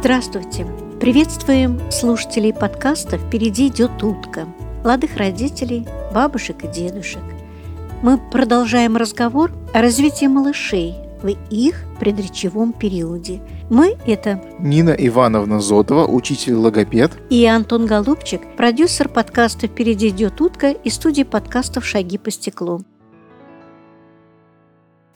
Здравствуйте! Приветствуем слушателей подкаста «Впереди идет утка», молодых родителей, бабушек и дедушек. Мы продолжаем разговор о развитии малышей в их предречевом периоде. Мы – это Нина Ивановна Зотова, учитель-логопед. И Антон Голубчик, продюсер подкаста «Впереди идет утка» и студии подкастов «Шаги по стеклу»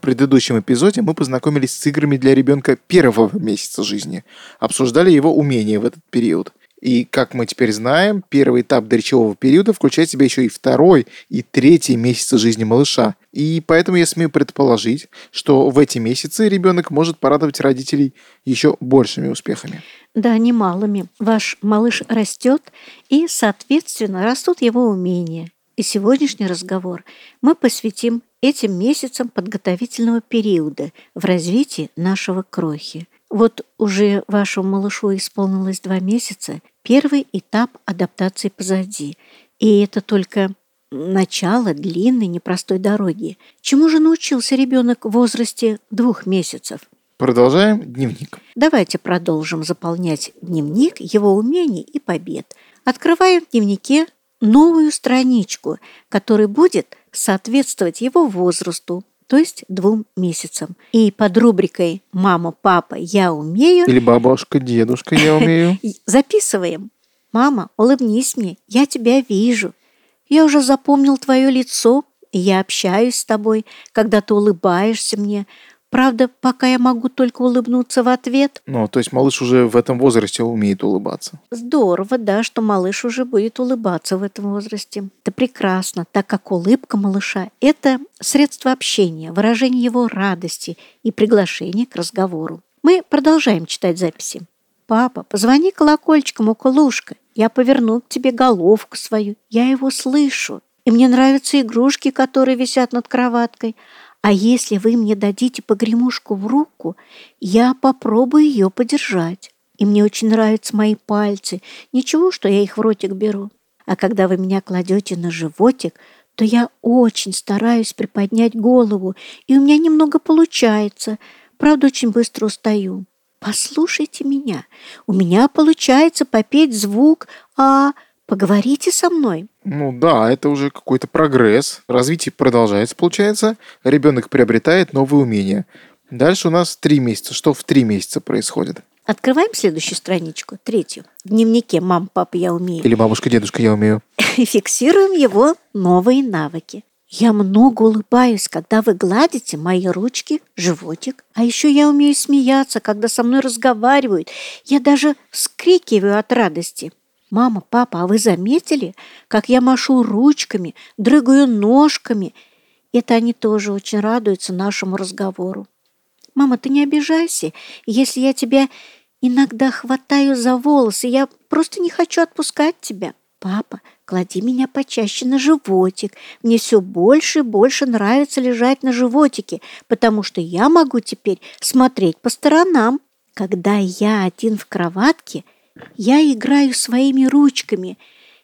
предыдущем эпизоде мы познакомились с играми для ребенка первого месяца жизни, обсуждали его умения в этот период. И, как мы теперь знаем, первый этап доречевого периода включает в себя еще и второй и третий месяцы жизни малыша. И поэтому я смею предположить, что в эти месяцы ребенок может порадовать родителей еще большими успехами. Да, немалыми. Ваш малыш растет, и, соответственно, растут его умения. И сегодняшний разговор мы посвятим этим месяцам подготовительного периода в развитии нашего крохи. Вот уже вашему малышу исполнилось два месяца, первый этап адаптации позади. И это только начало длинной непростой дороги. Чему же научился ребенок в возрасте двух месяцев? Продолжаем дневник. Давайте продолжим заполнять дневник его умений и побед. Открываем в дневнике новую страничку, которая будет соответствовать его возрасту, то есть двум месяцам. И под рубрикой «Мама, папа, я умею» или «Бабушка, дедушка, я умею» записываем «Мама, улыбнись мне, я тебя вижу. Я уже запомнил твое лицо, и я общаюсь с тобой, когда ты улыбаешься мне. Правда, пока я могу только улыбнуться в ответ. Ну, то есть малыш уже в этом возрасте умеет улыбаться. Здорово, да, что малыш уже будет улыбаться в этом возрасте. Это прекрасно, так как улыбка малыша – это средство общения, выражение его радости и приглашение к разговору. Мы продолжаем читать записи. «Папа, позвони колокольчиком около ушка. Я поверну к тебе головку свою. Я его слышу. И мне нравятся игрушки, которые висят над кроваткой. А если вы мне дадите погремушку в руку, я попробую ее подержать. И мне очень нравятся мои пальцы. Ничего, что я их в ротик беру. А когда вы меня кладете на животик, то я очень стараюсь приподнять голову, и у меня немного получается. Правда, очень быстро устаю. Послушайте меня. У меня получается попеть звук «а», Поговорите со мной. Ну да, это уже какой-то прогресс. Развитие продолжается, получается. Ребенок приобретает новые умения. Дальше у нас три месяца. Что в три месяца происходит? Открываем следующую страничку, третью. В дневнике «Мам, папа, я умею». Или «Бабушка, дедушка, я умею». И фиксируем его новые навыки. Я много улыбаюсь, когда вы гладите мои ручки, животик. А еще я умею смеяться, когда со мной разговаривают. Я даже вскрикиваю от радости. «Мама, папа, а вы заметили, как я машу ручками, дрыгаю ножками?» Это они тоже очень радуются нашему разговору. «Мама, ты не обижайся, если я тебя иногда хватаю за волосы, я просто не хочу отпускать тебя. Папа, клади меня почаще на животик. Мне все больше и больше нравится лежать на животике, потому что я могу теперь смотреть по сторонам. Когда я один в кроватке – я играю своими ручками.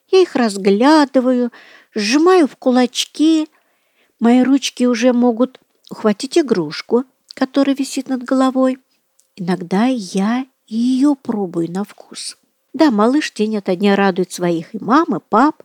Я их разглядываю, сжимаю в кулачки. Мои ручки уже могут ухватить игрушку, которая висит над головой. Иногда я ее пробую на вкус. Да, малыш день ото дня радует своих и мам, и пап.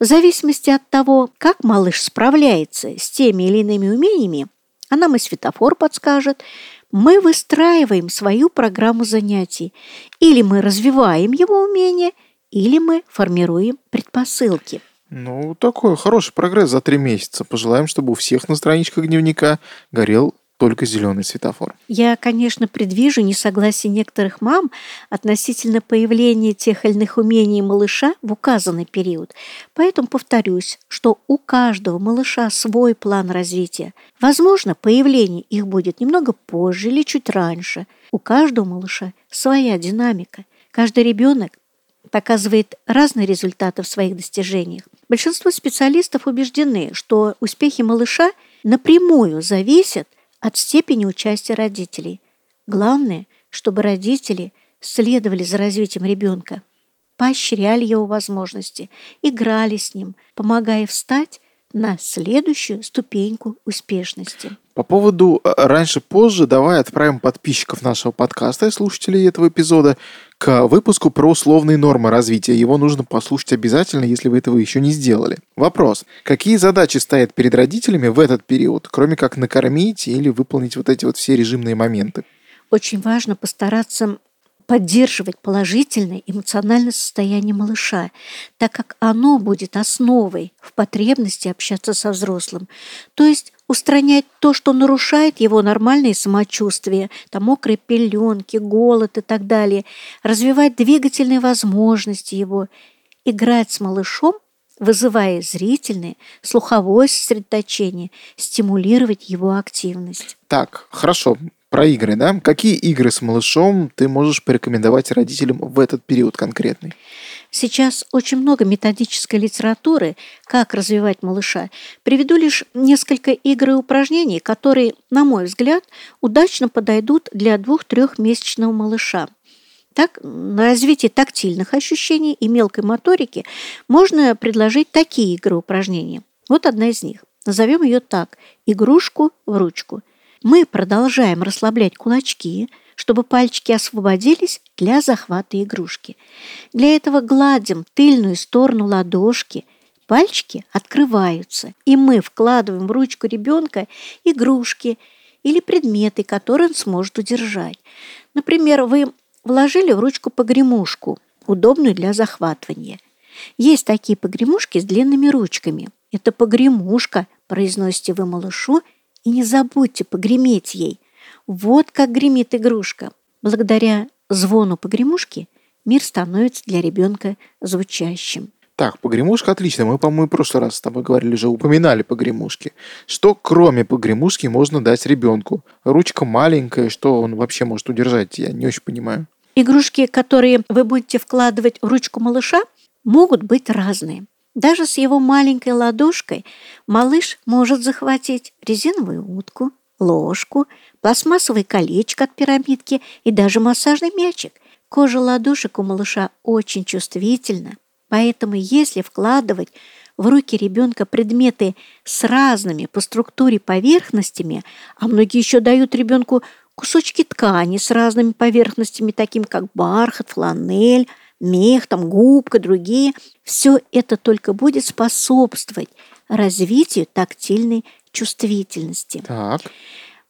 В зависимости от того, как малыш справляется с теми или иными умениями, а нам и светофор подскажет, мы выстраиваем свою программу занятий. Или мы развиваем его умения, или мы формируем предпосылки. Ну, такой хороший прогресс за три месяца. Пожелаем, чтобы у всех на страничках дневника горел только зеленый светофор. Я, конечно, предвижу несогласие некоторых мам относительно появления тех или иных умений малыша в указанный период. Поэтому повторюсь, что у каждого малыша свой план развития. Возможно, появление их будет немного позже или чуть раньше. У каждого малыша своя динамика. Каждый ребенок показывает разные результаты в своих достижениях. Большинство специалистов убеждены, что успехи малыша напрямую зависят от степени участия родителей. Главное, чтобы родители следовали за развитием ребенка, поощряли его возможности, играли с ним, помогая встать на следующую ступеньку успешности. По поводу э, раньше-позже, давай отправим подписчиков нашего подкаста и слушателей этого эпизода к выпуску про условные нормы развития. Его нужно послушать обязательно, если вы этого еще не сделали. Вопрос. Какие задачи стоят перед родителями в этот период, кроме как накормить или выполнить вот эти вот все режимные моменты? Очень важно постараться поддерживать положительное эмоциональное состояние малыша, так как оно будет основой в потребности общаться со взрослым. То есть устранять то, что нарушает его нормальное самочувствие, там мокрые пеленки, голод и так далее, развивать двигательные возможности его, играть с малышом, вызывая зрительное, слуховое сосредоточение, стимулировать его активность. Так, хорошо, про игры, да? Какие игры с малышом ты можешь порекомендовать родителям в этот период конкретный? Сейчас очень много методической литературы, как развивать малыша. Приведу лишь несколько игр и упражнений, которые, на мой взгляд, удачно подойдут для двух-трехмесячного малыша. Так, на развитие тактильных ощущений и мелкой моторики можно предложить такие игры упражнения. Вот одна из них. Назовем ее так – игрушку в ручку. Мы продолжаем расслаблять кулачки, чтобы пальчики освободились для захвата игрушки. Для этого гладим тыльную сторону ладошки, пальчики открываются, и мы вкладываем в ручку ребенка игрушки или предметы, которые он сможет удержать. Например, вы вложили в ручку погремушку, удобную для захватывания. Есть такие погремушки с длинными ручками. Это погремушка, произносите вы малышу – и не забудьте погреметь ей. Вот как гремит игрушка. Благодаря звону погремушки мир становится для ребенка звучащим. Так, погремушка отлично. Мы, по-моему, в прошлый раз с тобой говорили, уже упоминали погремушки. Что кроме погремушки можно дать ребенку? Ручка маленькая, что он вообще может удержать? Я не очень понимаю. Игрушки, которые вы будете вкладывать в ручку малыша, могут быть разные. Даже с его маленькой ладошкой малыш может захватить резиновую утку, ложку, пластмассовое колечко от пирамидки и даже массажный мячик. Кожа ладошек у малыша очень чувствительна, поэтому если вкладывать в руки ребенка предметы с разными по структуре поверхностями, а многие еще дают ребенку кусочки ткани с разными поверхностями, таким как бархат, фланель – мех, там, губка, другие, все это только будет способствовать развитию тактильной чувствительности. Так.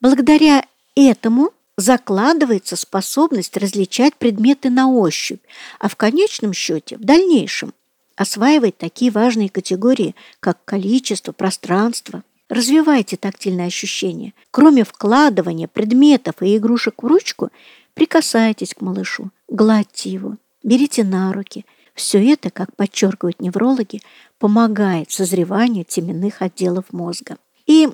Благодаря этому закладывается способность различать предметы на ощупь, а в конечном счете, в дальнейшем, осваивать такие важные категории, как количество, пространство. Развивайте тактильные ощущения. Кроме вкладывания предметов и игрушек в ручку, прикасайтесь к малышу, гладьте его берите на руки. Все это, как подчеркивают неврологи, помогает созреванию теменных отделов мозга. И,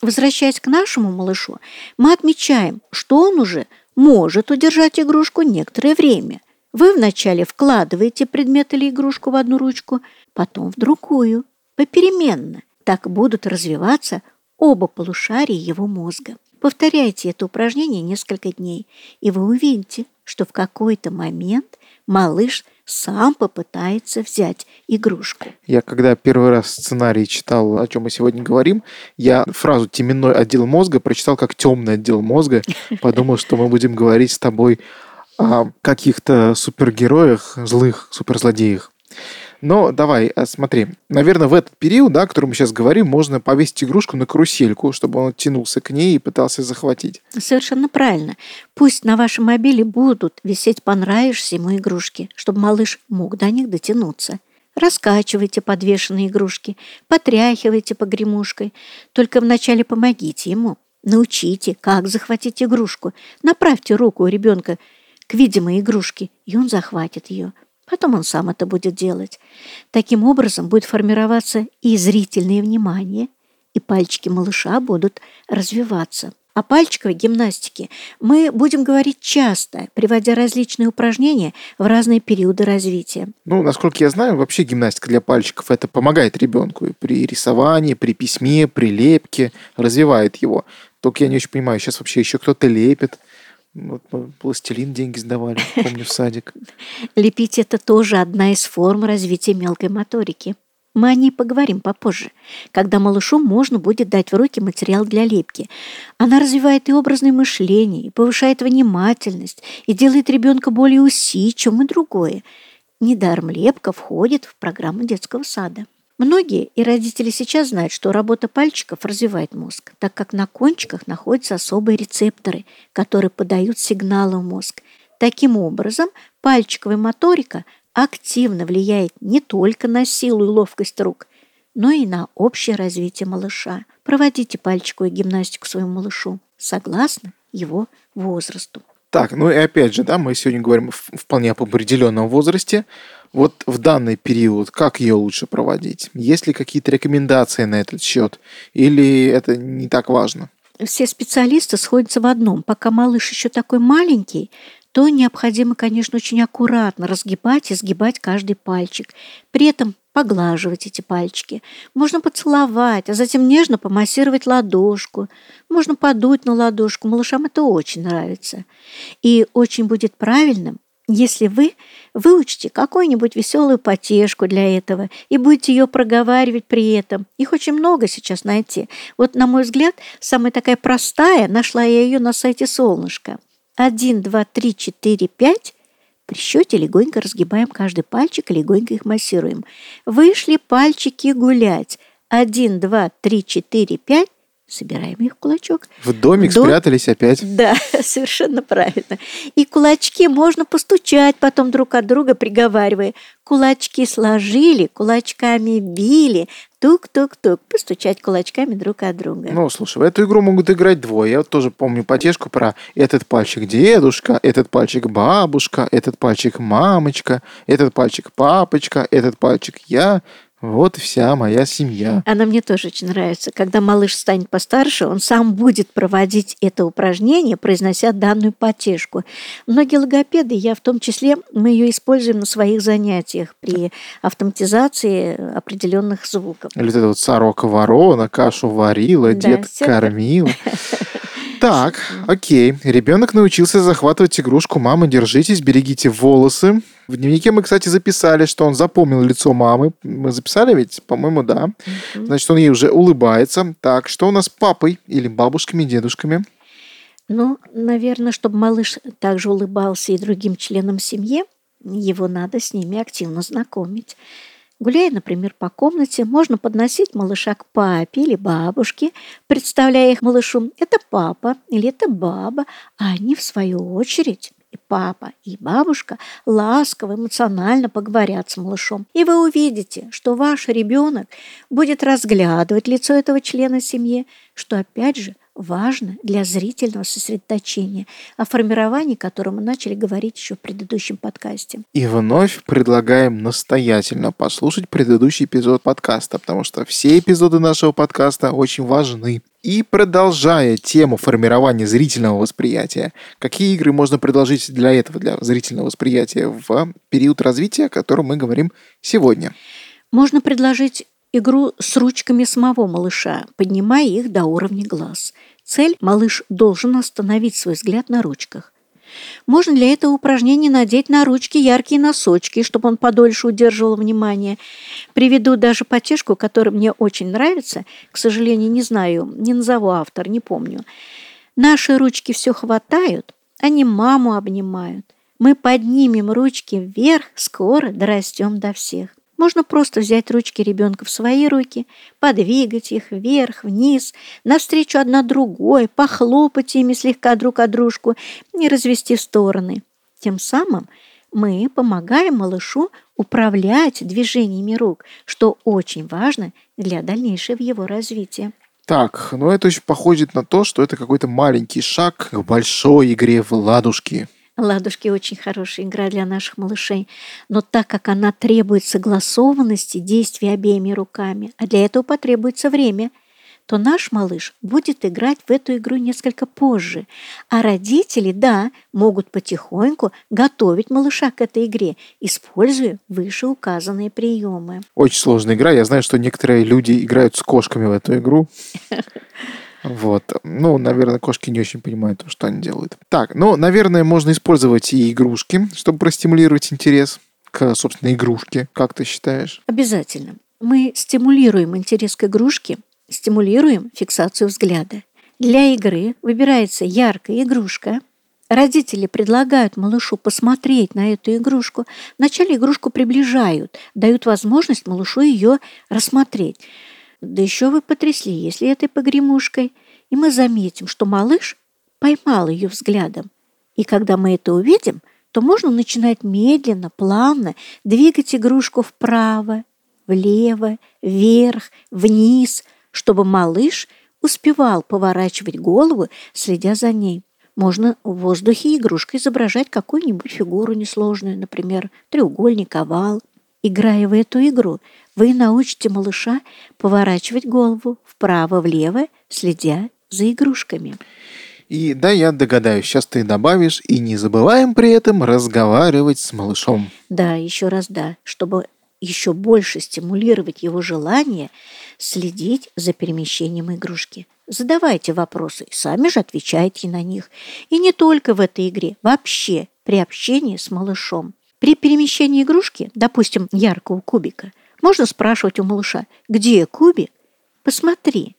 возвращаясь к нашему малышу, мы отмечаем, что он уже может удержать игрушку некоторое время. Вы вначале вкладываете предмет или игрушку в одну ручку, потом в другую, попеременно. Так будут развиваться оба полушария его мозга. Повторяйте это упражнение несколько дней, и вы увидите, что в какой-то момент малыш сам попытается взять игрушку. Я когда первый раз сценарий читал, о чем мы сегодня говорим, я фразу «теменной отдел мозга» прочитал как «темный отдел мозга». Подумал, что мы будем говорить с тобой о каких-то супергероях, злых суперзлодеях. Но давай, а, смотри. Наверное, в этот период, да, о котором мы сейчас говорим, можно повесить игрушку на карусельку, чтобы он тянулся к ней и пытался захватить. Совершенно правильно. Пусть на вашем мобиле будут висеть понравившиеся ему игрушки, чтобы малыш мог до них дотянуться. Раскачивайте подвешенные игрушки, потряхивайте погремушкой. Только вначале помогите ему. Научите, как захватить игрушку. Направьте руку у ребенка к видимой игрушке, и он захватит ее. Потом он сам это будет делать. Таким образом будет формироваться и зрительное внимание, и пальчики малыша будут развиваться. О пальчиковой гимнастике мы будем говорить часто, приводя различные упражнения в разные периоды развития. Ну, насколько я знаю, вообще гимнастика для пальчиков это помогает ребенку при рисовании, при письме, при лепке, развивает его. Только я не очень понимаю, сейчас вообще еще кто-то лепит. Вот мы пластилин деньги сдавали, помню, в садик. Лепить – это тоже одна из форм развития мелкой моторики. Мы о ней поговорим попозже, когда малышу можно будет дать в руки материал для лепки. Она развивает и образное мышление, и повышает внимательность, и делает ребенка более усидчивым и другое. Недаром лепка входит в программу детского сада. Многие и родители сейчас знают, что работа пальчиков развивает мозг, так как на кончиках находятся особые рецепторы, которые подают сигналы в мозг. Таким образом, пальчиковая моторика активно влияет не только на силу и ловкость рук, но и на общее развитие малыша. Проводите пальчиковую гимнастику своему малышу согласно его возрасту. Так, ну и опять же, да, мы сегодня говорим вполне об определенном возрасте. Вот в данный период как ее лучше проводить? Есть ли какие-то рекомендации на этот счет? Или это не так важно? Все специалисты сходятся в одном. Пока малыш еще такой маленький, то необходимо, конечно, очень аккуратно разгибать и сгибать каждый пальчик. При этом поглаживать эти пальчики. Можно поцеловать, а затем нежно помассировать ладошку. Можно подуть на ладошку. Малышам это очень нравится. И очень будет правильным, если вы выучите какую-нибудь веселую потешку для этого и будете ее проговаривать при этом. Их очень много сейчас найти. Вот, на мой взгляд, самая такая простая, нашла я ее на сайте «Солнышко». Один, два, три, четыре, пять. При счете легонько разгибаем каждый пальчик и легонько их массируем. Вышли пальчики гулять. Один, два, три, четыре, пять. Собираем их в кулачок. В домик Дом... спрятались опять. Да, совершенно правильно. И кулачки можно постучать потом друг от друга, приговаривая. Кулачки сложили, кулачками били, тук-тук-тук, постучать кулачками друг от друга. Ну, слушай, в эту игру могут играть двое. Я вот тоже помню потешку про этот пальчик дедушка, этот пальчик бабушка, этот пальчик мамочка, этот пальчик папочка, этот пальчик я. Вот вся моя семья. Она мне тоже очень нравится. Когда малыш станет постарше, он сам будет проводить это упражнение, произнося данную потешку. Многие логопеды, я в том числе, мы ее используем на своих занятиях при автоматизации определенных звуков. Или вот это вот сорока ворона, кашу варила, да, дед кормил. Так, окей. Ребенок научился захватывать игрушку. Мама, держитесь, берегите волосы. В дневнике мы, кстати, записали, что он запомнил лицо мамы. Мы записали ведь? По-моему, да. Значит, он ей уже улыбается. Так, что у нас с папой или бабушками, дедушками? Ну, наверное, чтобы малыш также улыбался и другим членам семьи, его надо с ними активно знакомить. Гуляя, например, по комнате, можно подносить малыша к папе или бабушке, представляя их малышу «это папа» или «это баба», а они, в свою очередь, и папа, и бабушка ласково, эмоционально поговорят с малышом. И вы увидите, что ваш ребенок будет разглядывать лицо этого члена семьи, что, опять же, важно для зрительного сосредоточения, о формировании которого мы начали говорить еще в предыдущем подкасте. И вновь предлагаем настоятельно послушать предыдущий эпизод подкаста, потому что все эпизоды нашего подкаста очень важны. И продолжая тему формирования зрительного восприятия, какие игры можно предложить для этого, для зрительного восприятия в период развития, о котором мы говорим сегодня? Можно предложить игру с ручками самого малыша, поднимая их до уровня глаз. Цель – малыш должен остановить свой взгляд на ручках. Можно для этого упражнения надеть на ручки яркие носочки, чтобы он подольше удерживал внимание. Приведу даже потешку, которая мне очень нравится. К сожалению, не знаю, не назову автор, не помню. Наши ручки все хватают, они маму обнимают. Мы поднимем ручки вверх, скоро дорастем до всех. Можно просто взять ручки ребенка в свои руки, подвигать их вверх, вниз, навстречу одна другой, похлопать ими слегка друг о дружку, не развести стороны. Тем самым мы помогаем малышу управлять движениями рук, что очень важно для дальнейшего его развития. Так, ну это очень походит на то, что это какой-то маленький шаг к большой игре в ладушки. Ладушки очень хорошая игра для наших малышей, но так как она требует согласованности действий обеими руками, а для этого потребуется время, то наш малыш будет играть в эту игру несколько позже. А родители, да, могут потихоньку готовить малыша к этой игре, используя вышеуказанные приемы. Очень сложная игра. Я знаю, что некоторые люди играют с кошками в эту игру. Вот. Ну, наверное, кошки не очень понимают, что они делают. Так, ну, наверное, можно использовать и игрушки, чтобы простимулировать интерес к, собственно, игрушке. Как ты считаешь? Обязательно. мы стимулируем интерес к игрушке, стимулируем фиксацию взгляда. Для игры выбирается яркая игрушка. Родители предлагают малышу посмотреть на эту игрушку. Вначале игрушку приближают, дают возможность малышу ее рассмотреть. Да еще вы потрясли, если этой погремушкой. И мы заметим, что малыш поймал ее взглядом. И когда мы это увидим, то можно начинать медленно, плавно двигать игрушку вправо, влево, вверх, вниз, чтобы малыш успевал поворачивать голову, следя за ней. Можно в воздухе игрушкой изображать какую-нибудь фигуру несложную, например, треугольник, овал. Играя в эту игру, вы научите малыша поворачивать голову вправо-влево, следя за игрушками. И да, я догадаюсь, сейчас ты добавишь, и не забываем при этом разговаривать с малышом. Да, еще раз да, чтобы еще больше стимулировать его желание следить за перемещением игрушки. Задавайте вопросы сами же отвечайте на них. И не только в этой игре, вообще при общении с малышом. При перемещении игрушки, допустим, яркого кубика, можно спрашивать у малыша, где кубик? Посмотри.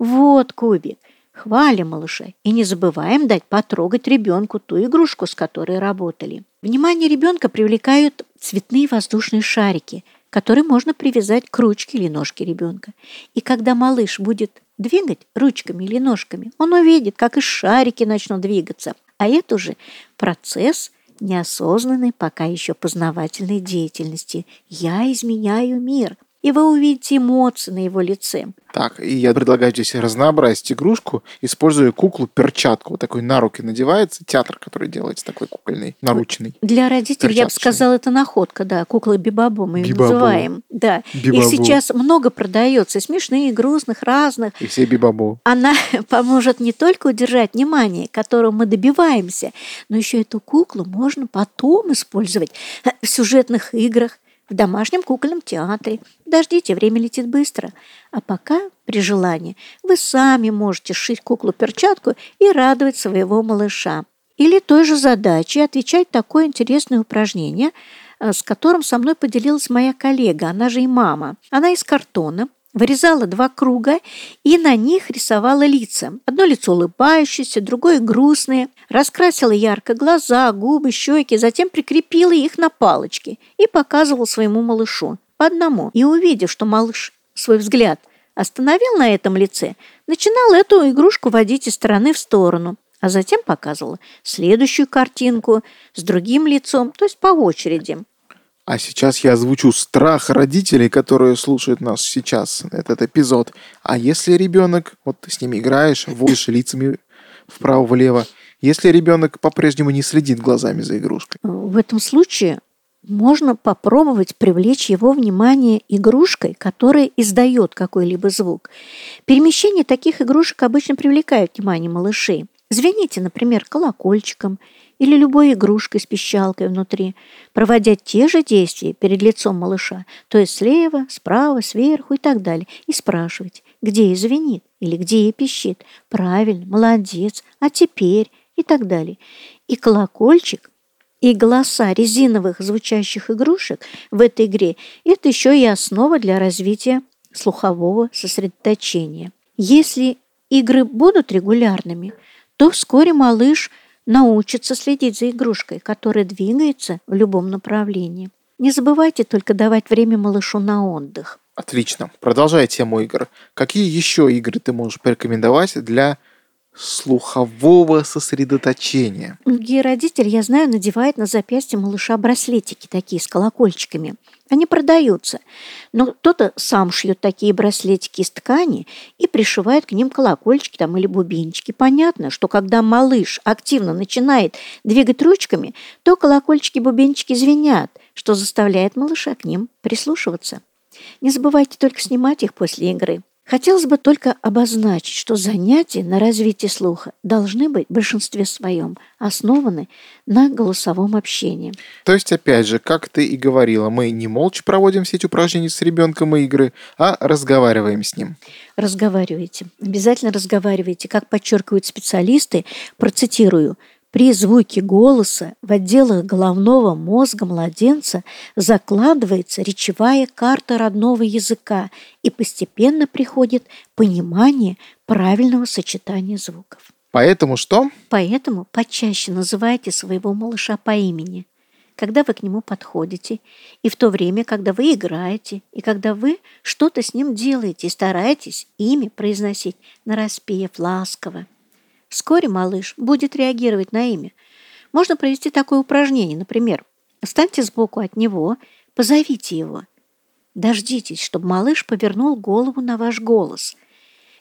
Вот кубик. Хвалим малыша и не забываем дать потрогать ребенку ту игрушку, с которой работали. Внимание ребенка привлекают цветные воздушные шарики, которые можно привязать к ручке или ножке ребенка. И когда малыш будет двигать ручками или ножками, он увидит, как и шарики начнут двигаться. А это уже процесс неосознанной, пока еще познавательной деятельности. Я изменяю мир и вы увидите эмоции на его лице. Так, и я предлагаю здесь разнообразить игрушку, используя куклу-перчатку. Вот такой на руки надевается, театр, который делается такой кукольный, наручный. Для родителей, я бы сказала, это находка, да, кукла Бибабо мы ее называем. Да, Бибабо. их сейчас много продается, смешные, грустных, разных. И все Бибабо. Она поможет не только удержать внимание, которого мы добиваемся, но еще эту куклу можно потом использовать в сюжетных играх, в домашнем кукольном театре. Дождите, время летит быстро. А пока, при желании, вы сами можете сшить куклу-перчатку и радовать своего малыша. Или той же задачей отвечать такое интересное упражнение, э, с которым со мной поделилась моя коллега, она же и мама. Она из картона вырезала два круга и на них рисовала лица. Одно лицо улыбающееся, другое грустное. Раскрасила ярко глаза, губы, щеки, затем прикрепила их на палочки и показывала своему малышу по одному. И увидев, что малыш свой взгляд остановил на этом лице, начинал эту игрушку водить из стороны в сторону, а затем показывала следующую картинку с другим лицом, то есть по очереди. А сейчас я озвучу страх родителей, которые слушают нас сейчас, этот эпизод. А если ребенок, вот ты с ними играешь, водишь лицами вправо-влево, если ребенок по-прежнему не следит глазами за игрушкой? В этом случае можно попробовать привлечь его внимание игрушкой, которая издает какой-либо звук. Перемещение таких игрушек обычно привлекает внимание малышей. Звените, например, колокольчиком – или любой игрушкой с пищалкой внутри, проводя те же действия перед лицом малыша, то есть слева, справа, сверху и так далее, и спрашивать, где ей звенит или где ей пищит. Правильно, молодец, а теперь и так далее. И колокольчик, и голоса резиновых звучащих игрушек в этой игре – это еще и основа для развития слухового сосредоточения. Если игры будут регулярными, то вскоре малыш – научится следить за игрушкой, которая двигается в любом направлении. Не забывайте только давать время малышу на отдых. Отлично. Продолжай тему игр. Какие еще игры ты можешь порекомендовать для слухового сосредоточения. Многие родители, я знаю, надевают на запястье малыша браслетики такие с колокольчиками. Они продаются. Но кто-то сам шьет такие браслетики из ткани и пришивает к ним колокольчики там, или бубенчики. Понятно, что когда малыш активно начинает двигать ручками, то колокольчики-бубенчики звенят, что заставляет малыша к ним прислушиваться. Не забывайте только снимать их после игры. Хотелось бы только обозначить, что занятия на развитие слуха должны быть в большинстве своем основаны на голосовом общении. То есть, опять же, как ты и говорила, мы не молча проводим все эти упражнения с ребенком и игры, а разговариваем с ним. Разговаривайте. Обязательно разговаривайте. Как подчеркивают специалисты, процитирую, При звуке голоса в отделах головного мозга младенца закладывается речевая карта родного языка и постепенно приходит понимание правильного сочетания звуков. Поэтому что? Поэтому почаще называйте своего малыша по имени, когда вы к нему подходите, и в то время, когда вы играете, и когда вы что-то с ним делаете, и стараетесь имя произносить нараспев ласково. Вскоре малыш будет реагировать на имя. Можно провести такое упражнение, например, встаньте сбоку от него, позовите его. Дождитесь, чтобы малыш повернул голову на ваш голос.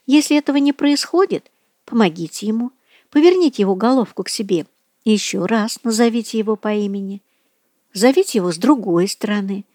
Если этого не происходит, помогите ему, поверните его головку к себе и еще раз назовите его по имени. Зовите его с другой стороны.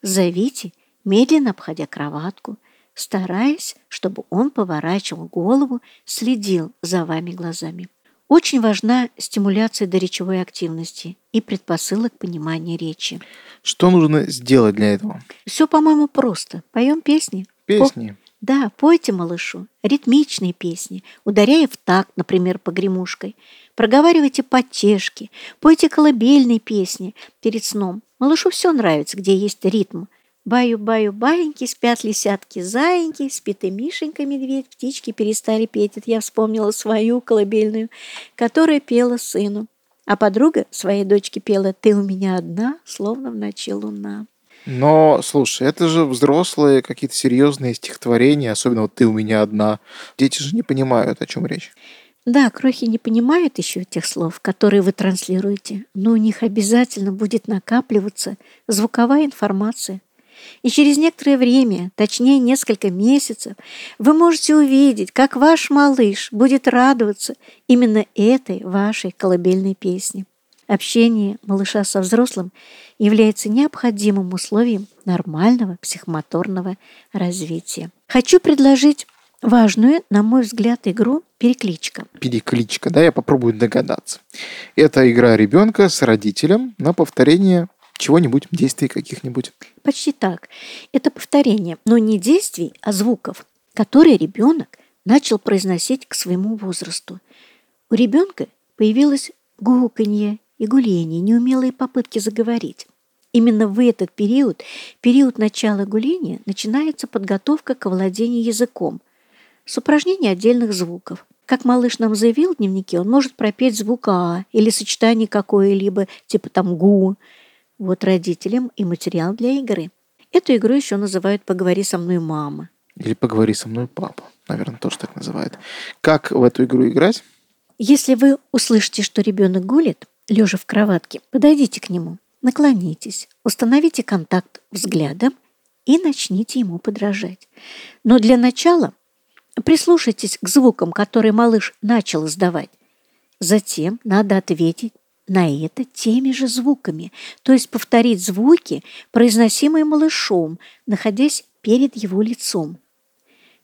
Зовите, медленно обходя кроватку – стараясь, чтобы он поворачивал голову, следил за вами глазами. Очень важна стимуляция до речевой активности и предпосылок понимания речи. Что нужно сделать для этого? Все, по-моему, просто. Поем песни. Песни. По... Да, пойте малышу ритмичные песни, ударяя в такт, например, погремушкой. Проговаривайте потешки, пойте колыбельные песни перед сном. Малышу все нравится, где есть ритм – Баю-баю-баиньки, спят лисятки, заиньки, спит и Мишенька, медведь, птички перестали петь. Это я вспомнила свою колыбельную, которая пела сыну. А подруга своей дочке пела «Ты у меня одна, словно в ночи луна». Но, слушай, это же взрослые какие-то серьезные стихотворения, особенно вот «Ты у меня одна». Дети же не понимают, о чем речь. Да, крохи не понимают еще тех слов, которые вы транслируете, но у них обязательно будет накапливаться звуковая информация, и через некоторое время, точнее несколько месяцев, вы можете увидеть, как ваш малыш будет радоваться именно этой вашей колыбельной песне. Общение малыша со взрослым является необходимым условием нормального психомоторного развития. Хочу предложить важную, на мой взгляд, игру «Перекличка». Перекличка, да, я попробую догадаться. Это игра ребенка с родителем на повторение чего-нибудь, действий каких-нибудь. Почти так. Это повторение, но не действий, а звуков, которые ребенок начал произносить к своему возрасту. У ребенка появилось гуканье и гуление, неумелые попытки заговорить. Именно в этот период, период начала гуления, начинается подготовка к владению языком с упражнения отдельных звуков. Как малыш нам заявил в дневнике, он может пропеть звук «а» или сочетание какое-либо, типа там «гу», вот родителям и материал для игры. Эту игру еще называют «Поговори со мной, мама». Или «Поговори со мной, папа». Наверное, тоже так называют. Как в эту игру играть? Если вы услышите, что ребенок гулит, лежа в кроватке, подойдите к нему, наклонитесь, установите контакт взглядом и начните ему подражать. Но для начала прислушайтесь к звукам, которые малыш начал издавать. Затем надо ответить на это теми же звуками, то есть повторить звуки, произносимые малышом, находясь перед его лицом.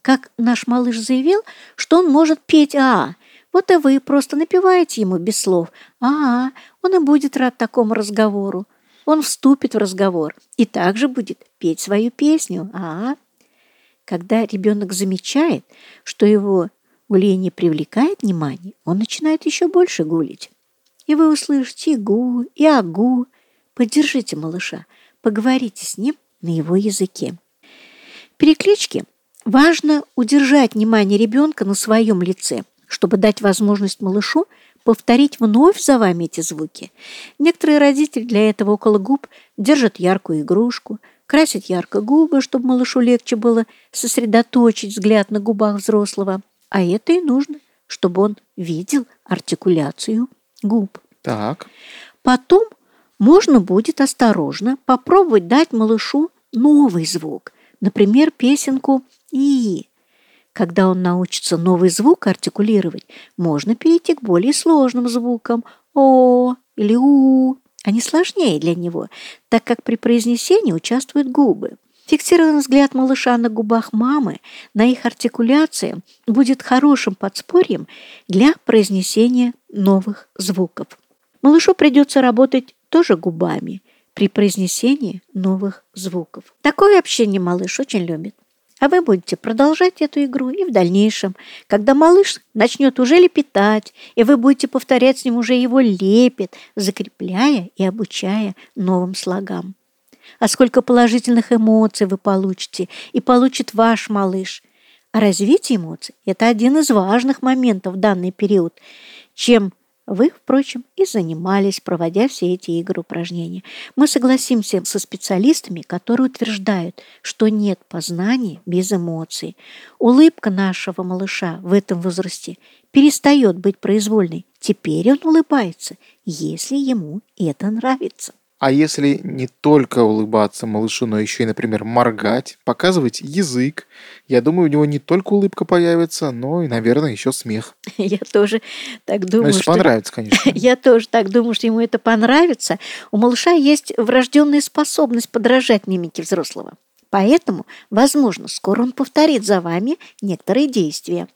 Как наш малыш заявил, что он может петь «А», вот и вы просто напеваете ему без слов «А», он и будет рад такому разговору. Он вступит в разговор и также будет петь свою песню «А». Когда ребенок замечает, что его гуление привлекает внимание, он начинает еще больше гулить и вы услышите и гу, и агу. Поддержите малыша, поговорите с ним на его языке. Переклички важно удержать внимание ребенка на своем лице, чтобы дать возможность малышу повторить вновь за вами эти звуки. Некоторые родители для этого около губ держат яркую игрушку, красят ярко губы, чтобы малышу легче было сосредоточить взгляд на губах взрослого. А это и нужно, чтобы он видел артикуляцию губ. Так. Потом можно будет осторожно попробовать дать малышу новый звук, например, песенку «и». Когда он научится новый звук артикулировать, можно перейти к более сложным звукам «о» или «у». Они сложнее для него, так как при произнесении участвуют губы. Фиксированный взгляд малыша на губах мамы, на их артикуляции будет хорошим подспорьем для произнесения новых звуков. Малышу придется работать тоже губами при произнесении новых звуков. Такое общение малыш очень любит. А вы будете продолжать эту игру и в дальнейшем, когда малыш начнет уже лепетать, и вы будете повторять с ним уже его лепет, закрепляя и обучая новым слогам. А сколько положительных эмоций вы получите, и получит ваш малыш. А развитие эмоций – это один из важных моментов в данный период, чем вы, впрочем, и занимались, проводя все эти игры упражнения. Мы согласимся со специалистами, которые утверждают, что нет познания без эмоций. Улыбка нашего малыша в этом возрасте перестает быть произвольной. Теперь он улыбается, если ему это нравится. А если не только улыбаться малышу, но еще и, например, моргать, показывать язык, я думаю, у него не только улыбка появится, но и, наверное, еще смех. Я тоже так думаю. Ну, если что... понравится, конечно. Я тоже так думаю, что ему это понравится. У малыша есть врожденная способность подражать мимике взрослого. Поэтому, возможно, скоро он повторит за вами некоторые действия.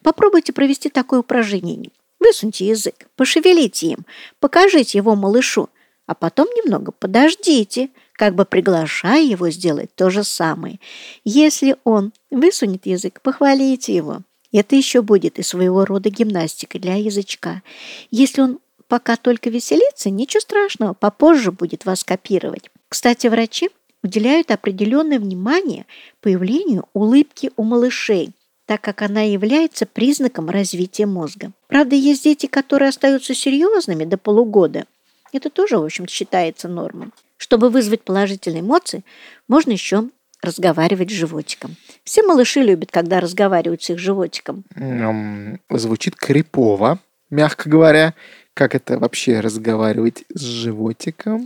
Попробуйте провести такое упражнение. Высуньте язык, пошевелите им, покажите его малышу, а потом немного подождите, как бы приглашая его сделать то же самое. Если он высунет язык, похвалите его. Это еще будет и своего рода гимнастика для язычка. Если он пока только веселится, ничего страшного, попозже будет вас копировать. Кстати, врачи уделяют определенное внимание появлению улыбки у малышей, так как она является признаком развития мозга. Правда, есть дети, которые остаются серьезными до полугода, это тоже, в общем считается нормой. Чтобы вызвать положительные эмоции, можно еще разговаривать с животиком. Все малыши любят, когда разговаривают с их животиком. Звучит крипово, мягко говоря. Как это вообще разговаривать с животиком?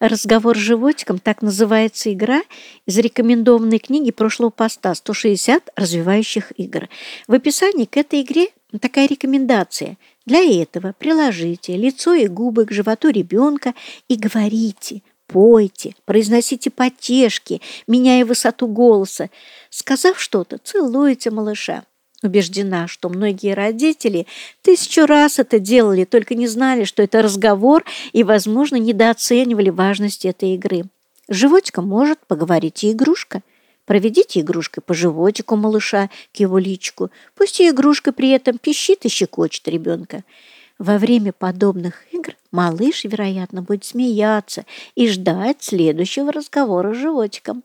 Разговор с животиком, так называется игра из рекомендованной книги прошлого поста «160 развивающих игр». В описании к этой игре такая рекомендация. Для этого приложите лицо и губы к животу ребенка и говорите, пойте, произносите потешки, меняя высоту голоса. Сказав что-то, целуйте малыша. Убеждена, что многие родители тысячу раз это делали, только не знали, что это разговор и, возможно, недооценивали важность этой игры. С животиком может поговорить и игрушка – Проведите игрушкой по животику малыша к его личку. Пусть и игрушка при этом пищит и щекочет ребенка. Во время подобных игр малыш, вероятно, будет смеяться и ждать следующего разговора с животиком.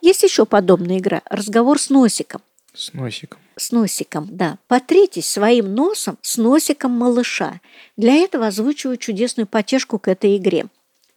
Есть еще подобная игра – разговор с носиком. С носиком. С носиком, да. Потритесь своим носом с носиком малыша. Для этого озвучиваю чудесную потешку к этой игре.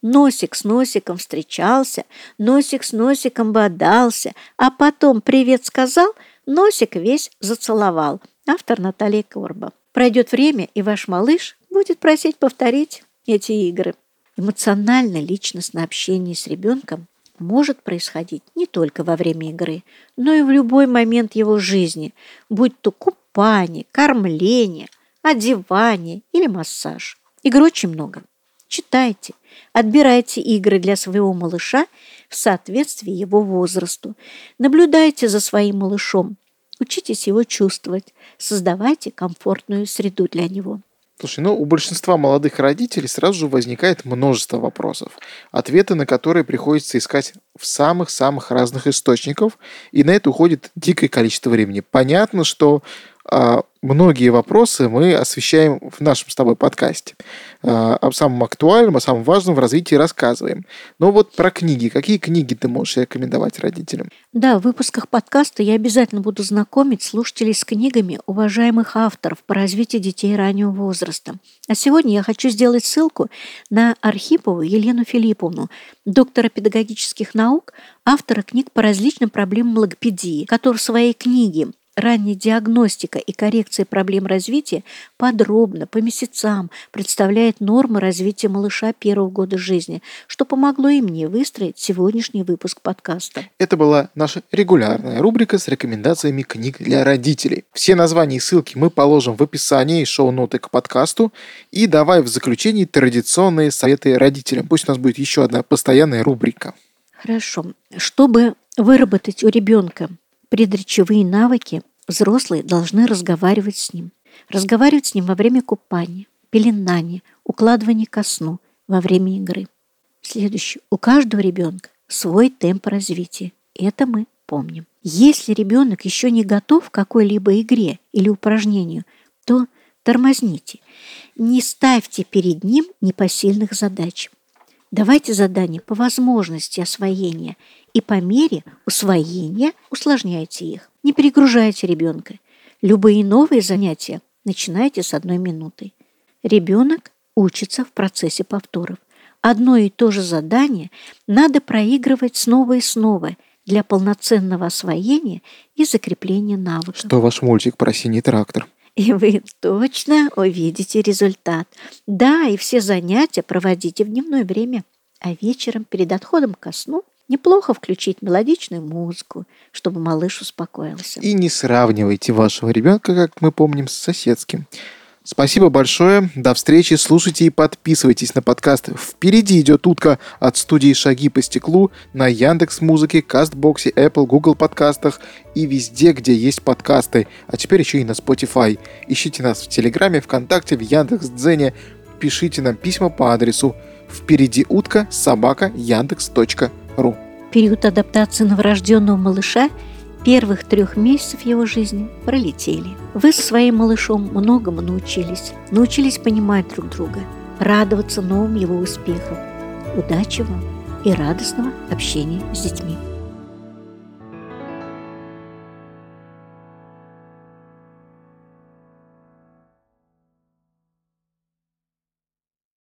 Носик с носиком встречался, носик с носиком бодался, а потом «привет» сказал, носик весь зацеловал. Автор Наталья Корба. Пройдет время, и ваш малыш будет просить повторить эти игры. Эмоциональное личностное общение с ребенком может происходить не только во время игры, но и в любой момент его жизни, будь то купание, кормление, одевание или массаж. Игр очень много. Читайте, отбирайте игры для своего малыша в соответствии его возрасту. Наблюдайте за своим малышом, учитесь его чувствовать, создавайте комфортную среду для него. Слушай, ну у большинства молодых родителей сразу же возникает множество вопросов, ответы на которые приходится искать в самых-самых разных источников, и на это уходит дикое количество времени. Понятно, что а, многие вопросы мы освещаем в нашем с тобой подкасте. А, о самом актуальном, о самом важном в развитии рассказываем. Но вот про книги. Какие книги ты можешь рекомендовать родителям? Да, в выпусках подкаста я обязательно буду знакомить слушателей с книгами уважаемых авторов по развитию детей раннего возраста. А сегодня я хочу сделать ссылку на Архипову Елену Филипповну, доктора педагогических наук, автора книг по различным проблемам логопедии, который в своей книге ранняя диагностика и коррекция проблем развития подробно, по месяцам, представляет нормы развития малыша первого года жизни, что помогло и мне выстроить сегодняшний выпуск подкаста. Это была наша регулярная рубрика с рекомендациями книг для родителей. Все названия и ссылки мы положим в описании и шоу-ноты к подкасту. И давай в заключении традиционные советы родителям. Пусть у нас будет еще одна постоянная рубрика. Хорошо. Чтобы выработать у ребенка предречевые навыки, взрослые должны разговаривать с ним. Разговаривать с ним во время купания, пеленания, укладывания ко сну, во время игры. Следующее. У каждого ребенка свой темп развития. Это мы помним. Если ребенок еще не готов к какой-либо игре или упражнению, то тормозните. Не ставьте перед ним непосильных задач. Давайте задания по возможности освоения и по мере усвоения усложняйте их. Не перегружайте ребенка. Любые новые занятия начинайте с одной минуты. Ребенок учится в процессе повторов. Одно и то же задание надо проигрывать снова и снова для полноценного освоения и закрепления навыков. Что ваш мультик про синий трактор? И вы точно увидите результат. Да, и все занятия проводите в дневное время, а вечером перед отходом ко сну неплохо включить мелодичную музыку, чтобы малыш успокоился. И не сравнивайте вашего ребенка, как мы помним, с соседским. Спасибо большое. До встречи. Слушайте и подписывайтесь на подкаст. Впереди идет утка от студии «Шаги по стеклу» на Яндекс Музыке, Кастбоксе, Apple, Google подкастах и везде, где есть подкасты. А теперь еще и на Spotify. Ищите нас в Телеграме, ВКонтакте, в Яндекс Дзене. Пишите нам письма по адресу впереди утка собака яндекс.ру. Период адаптации новорожденного малыша – первых трех месяцев его жизни пролетели. Вы со своим малышом многому научились. Научились понимать друг друга, радоваться новым его успехам. Удачи вам и радостного общения с детьми.